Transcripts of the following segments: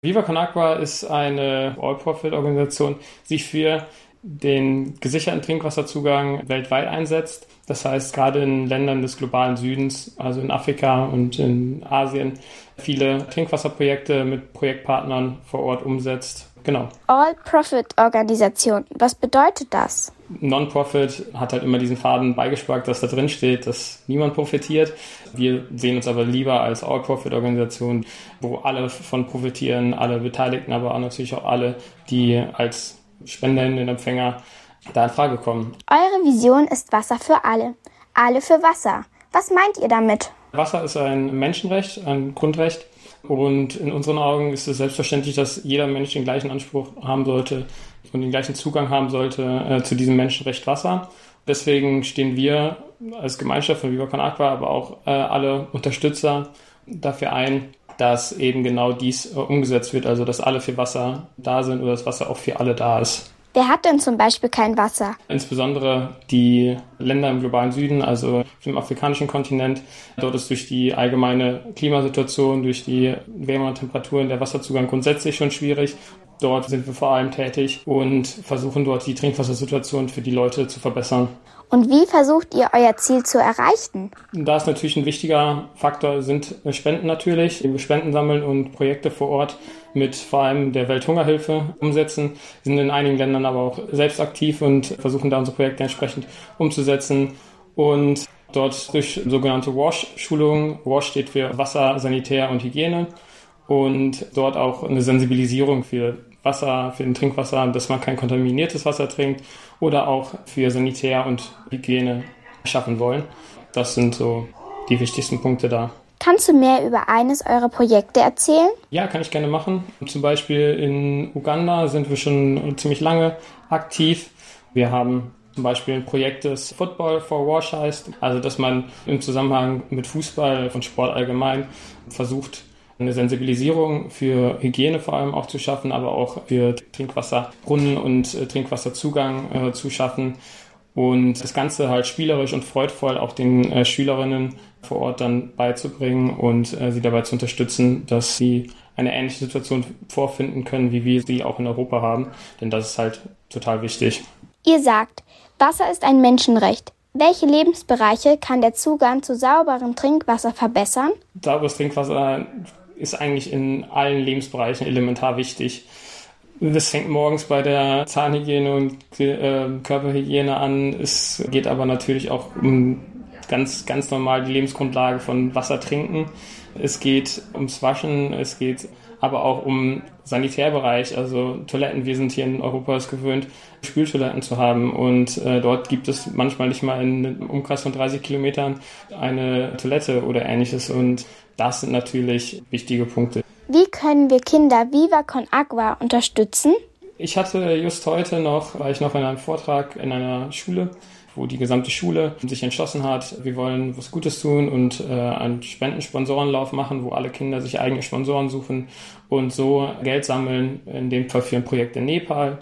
Viva Con Agua ist eine All-Profit-Organisation, die sich für den gesicherten Trinkwasserzugang weltweit einsetzt. Das heißt, gerade in Ländern des globalen Südens, also in Afrika und in Asien, viele Trinkwasserprojekte mit Projektpartnern vor Ort umsetzt. Genau. All-Profit-Organisation. Was bedeutet das? Non-Profit hat halt immer diesen Faden beigesparkt, dass da drin steht, dass niemand profitiert. Wir sehen uns aber lieber als All-Profit-Organisation, wo alle von profitieren, alle Beteiligten, aber auch natürlich auch alle, die als Spenderinnen und Empfänger da in Frage kommen. Eure Vision ist Wasser für alle. Alle für Wasser. Was meint ihr damit? Wasser ist ein Menschenrecht, ein Grundrecht. Und in unseren Augen ist es selbstverständlich, dass jeder Mensch den gleichen Anspruch haben sollte und den gleichen Zugang haben sollte äh, zu diesem Menschenrecht Wasser. Deswegen stehen wir als Gemeinschaft von Viva Con Aqua, aber auch äh, alle Unterstützer dafür ein, dass eben genau dies äh, umgesetzt wird, also dass alle für Wasser da sind oder das Wasser auch für alle da ist. Wer hat denn zum Beispiel kein Wasser? Insbesondere die Länder im globalen Süden, also im afrikanischen Kontinent. Dort ist durch die allgemeine Klimasituation, durch die wärmeren Temperaturen der Wasserzugang grundsätzlich schon schwierig. Dort sind wir vor allem tätig und versuchen dort die Trinkwassersituation für die Leute zu verbessern. Und wie versucht ihr euer Ziel zu erreichen? Da ist natürlich ein wichtiger Faktor sind Spenden natürlich. Wir Spenden sammeln und Projekte vor Ort mit vor allem der Welthungerhilfe umsetzen. Wir sind in einigen Ländern aber auch selbst aktiv und versuchen da unsere Projekte entsprechend umzusetzen. Und dort durch sogenannte WASH-Schulungen. WASH steht für Wasser, Sanitär und Hygiene. Und dort auch eine Sensibilisierung für Wasser, für den Trinkwasser, dass man kein kontaminiertes Wasser trinkt oder auch für Sanitär und Hygiene schaffen wollen. Das sind so die wichtigsten Punkte da. Kannst du mehr über eines eurer Projekte erzählen? Ja, kann ich gerne machen. Zum Beispiel in Uganda sind wir schon ziemlich lange aktiv. Wir haben zum Beispiel ein Projekt, das Football for Wash heißt, also dass man im Zusammenhang mit Fußball und Sport allgemein versucht, eine Sensibilisierung für Hygiene vor allem auch zu schaffen, aber auch für Trinkwasserbrunnen und äh, Trinkwasserzugang äh, zu schaffen und das Ganze halt spielerisch und freudvoll auch den äh, Schülerinnen vor Ort dann beizubringen und äh, sie dabei zu unterstützen, dass sie eine ähnliche Situation vorfinden können, wie wir sie auch in Europa haben, denn das ist halt total wichtig. Ihr sagt, Wasser ist ein Menschenrecht. Welche Lebensbereiche kann der Zugang zu sauberem Trinkwasser verbessern? Sauberes Trinkwasser ist eigentlich in allen Lebensbereichen elementar wichtig. Das fängt morgens bei der Zahnhygiene und äh, Körperhygiene an. Es geht aber natürlich auch um ganz, ganz normal die Lebensgrundlage von Wasser trinken. Es geht ums Waschen, es geht aber auch um Sanitärbereich, also Toiletten. Wir sind hier in Europa es gewöhnt, Spültoiletten zu haben und äh, dort gibt es manchmal nicht mal in einem Umkreis von 30 Kilometern eine Toilette oder ähnliches und das sind natürlich wichtige Punkte. Wie können wir Kinder Viva Con Agua unterstützen? Ich hatte just heute noch, war ich noch in einem Vortrag in einer Schule, wo die gesamte Schule sich entschlossen hat, wir wollen was Gutes tun und äh, einen Spendensponsorenlauf machen, wo alle Kinder sich eigene Sponsoren suchen und so Geld sammeln, in dem Fall für ein Projekt in Nepal.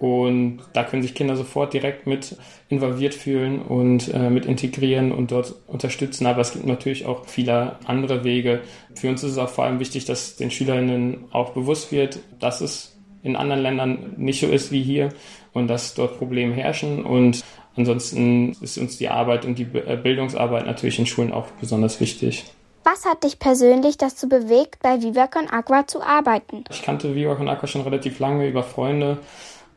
Und da können sich Kinder sofort direkt mit involviert fühlen und äh, mit integrieren und dort unterstützen. Aber es gibt natürlich auch viele andere Wege. Für uns ist es auch vor allem wichtig, dass den Schülerinnen auch bewusst wird, dass es in anderen Ländern nicht so ist wie hier und dass dort Probleme herrschen. Und ansonsten ist uns die Arbeit und die äh, Bildungsarbeit natürlich in Schulen auch besonders wichtig. Was hat dich persönlich dazu bewegt, bei Viva Aqua zu arbeiten? Ich kannte Viva Aqua schon relativ lange über Freunde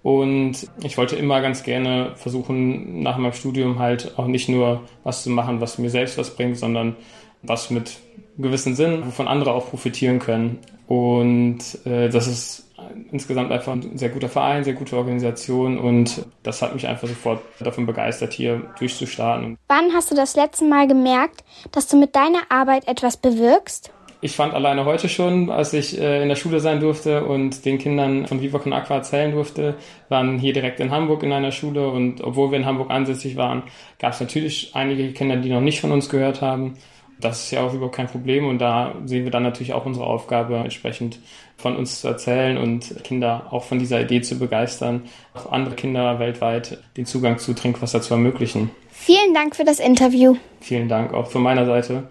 und ich wollte immer ganz gerne versuchen, nach meinem Studium halt auch nicht nur was zu machen, was mir selbst was bringt, sondern was mit gewissen Sinn, wovon andere auch profitieren können. Und äh, das ist insgesamt einfach ein sehr guter Verein, sehr gute Organisation und das hat mich einfach sofort davon begeistert, hier durchzustarten. Wann hast du das letzte Mal gemerkt, dass du mit deiner Arbeit etwas bewirkst? Ich fand alleine heute schon, als ich äh, in der Schule sein durfte und den Kindern von Viva Con Aqua erzählen durfte, waren hier direkt in Hamburg in einer Schule und obwohl wir in Hamburg ansässig waren, gab es natürlich einige Kinder, die noch nicht von uns gehört haben. Das ist ja auch überhaupt kein Problem und da sehen wir dann natürlich auch unsere Aufgabe, entsprechend von uns zu erzählen und Kinder auch von dieser Idee zu begeistern, auch andere Kinder weltweit den Zugang zu Trinkwasser zu ermöglichen. Vielen Dank für das Interview. Vielen Dank auch von meiner Seite.